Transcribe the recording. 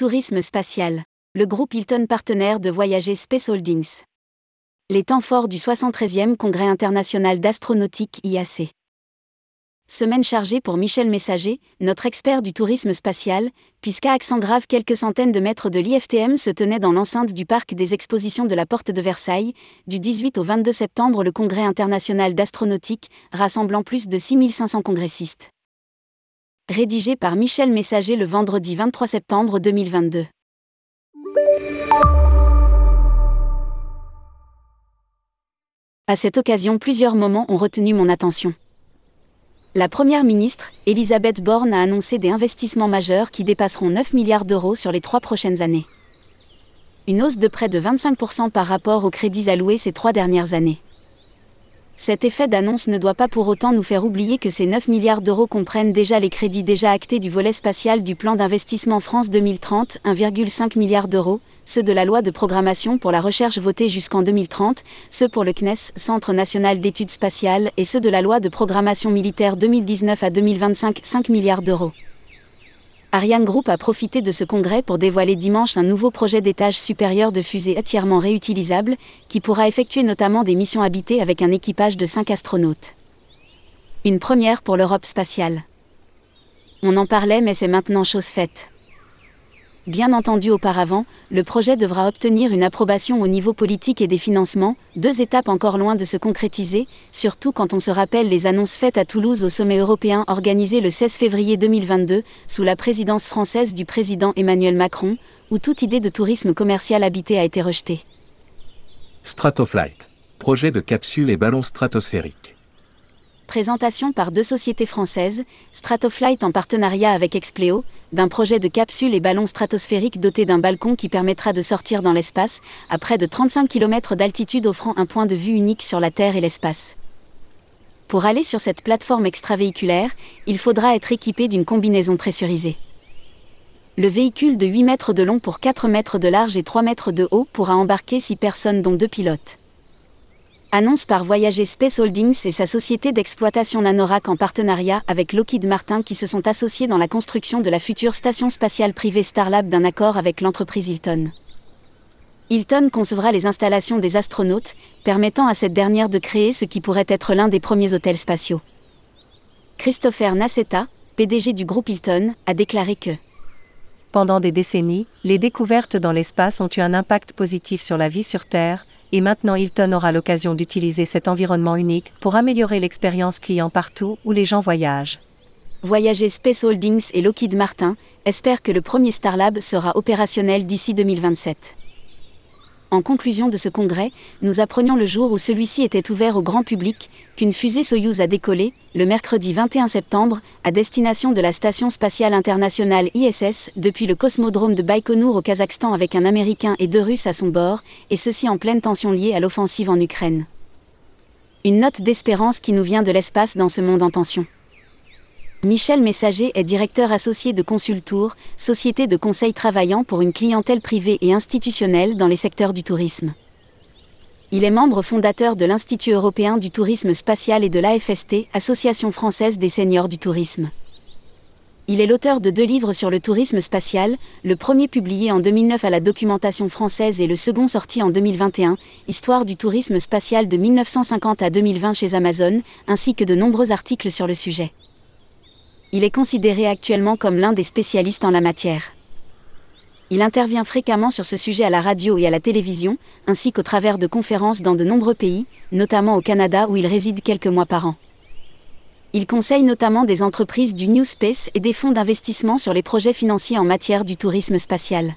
Tourisme spatial. Le groupe Hilton partenaire de Voyager Space Holdings. Les temps forts du 73e Congrès international d'astronautique IAC. Semaine chargée pour Michel Messager, notre expert du tourisme spatial, puisqu'à accent grave quelques centaines de mètres de l'IFTM se tenaient dans l'enceinte du parc des expositions de la Porte de Versailles, du 18 au 22 septembre le Congrès international d'astronautique, rassemblant plus de 6500 congressistes. Rédigé par Michel Messager le vendredi 23 septembre 2022. À cette occasion, plusieurs moments ont retenu mon attention. La Première ministre, Elisabeth Borne, a annoncé des investissements majeurs qui dépasseront 9 milliards d'euros sur les trois prochaines années. Une hausse de près de 25% par rapport aux crédits alloués ces trois dernières années. Cet effet d'annonce ne doit pas pour autant nous faire oublier que ces 9 milliards d'euros comprennent déjà les crédits déjà actés du volet spatial du plan d'investissement France 2030, 1,5 milliard d'euros, ceux de la loi de programmation pour la recherche votée jusqu'en 2030, ceux pour le CNES, Centre national d'études spatiales, et ceux de la loi de programmation militaire 2019 à 2025, 5 milliards d'euros. Ariane Group a profité de ce congrès pour dévoiler dimanche un nouveau projet d'étage supérieur de fusée entièrement réutilisable, qui pourra effectuer notamment des missions habitées avec un équipage de 5 astronautes. Une première pour l'Europe spatiale. On en parlait mais c'est maintenant chose faite. Bien entendu auparavant, le projet devra obtenir une approbation au niveau politique et des financements, deux étapes encore loin de se concrétiser, surtout quand on se rappelle les annonces faites à Toulouse au sommet européen organisé le 16 février 2022, sous la présidence française du président Emmanuel Macron, où toute idée de tourisme commercial habité a été rejetée. Stratoflight. Projet de capsule et ballon stratosphérique. Présentation par deux sociétés françaises, Stratoflight en partenariat avec Expleo, d'un projet de capsule et ballon stratosphérique doté d'un balcon qui permettra de sortir dans l'espace, à près de 35 km d'altitude offrant un point de vue unique sur la Terre et l'espace. Pour aller sur cette plateforme extravéhiculaire, il faudra être équipé d'une combinaison pressurisée. Le véhicule de 8 mètres de long pour 4 mètres de large et 3 mètres de haut pourra embarquer 6 personnes dont deux pilotes. Annonce par Voyager Space Holdings et sa société d'exploitation Nanorac en partenariat avec Lockheed Martin qui se sont associés dans la construction de la future station spatiale privée Starlab d'un accord avec l'entreprise Hilton. Hilton concevra les installations des astronautes, permettant à cette dernière de créer ce qui pourrait être l'un des premiers hôtels spatiaux. Christopher Nassetta, PDG du groupe Hilton, a déclaré que Pendant des décennies, les découvertes dans l'espace ont eu un impact positif sur la vie sur Terre, et maintenant Hilton aura l'occasion d'utiliser cet environnement unique pour améliorer l'expérience client partout où les gens voyagent. Voyager Space Holdings et Lockheed Martin espèrent que le premier Starlab sera opérationnel d'ici 2027. En conclusion de ce congrès, nous apprenions le jour où celui-ci était ouvert au grand public qu'une fusée Soyouz a décollé, le mercredi 21 septembre, à destination de la Station spatiale internationale ISS depuis le cosmodrome de Baïkonour au Kazakhstan avec un Américain et deux Russes à son bord, et ceci en pleine tension liée à l'offensive en Ukraine. Une note d'espérance qui nous vient de l'espace dans ce monde en tension. Michel Messager est directeur associé de Consultour, société de conseil travaillant pour une clientèle privée et institutionnelle dans les secteurs du tourisme. Il est membre fondateur de l'Institut européen du tourisme spatial et de l'AFST, Association française des seniors du tourisme. Il est l'auteur de deux livres sur le tourisme spatial, le premier publié en 2009 à la documentation française et le second sorti en 2021, Histoire du tourisme spatial de 1950 à 2020 chez Amazon, ainsi que de nombreux articles sur le sujet il est considéré actuellement comme l'un des spécialistes en la matière. Il intervient fréquemment sur ce sujet à la radio et à la télévision, ainsi qu'au travers de conférences dans de nombreux pays, notamment au Canada où il réside quelques mois par an. Il conseille notamment des entreprises du New Space et des fonds d'investissement sur les projets financiers en matière du tourisme spatial.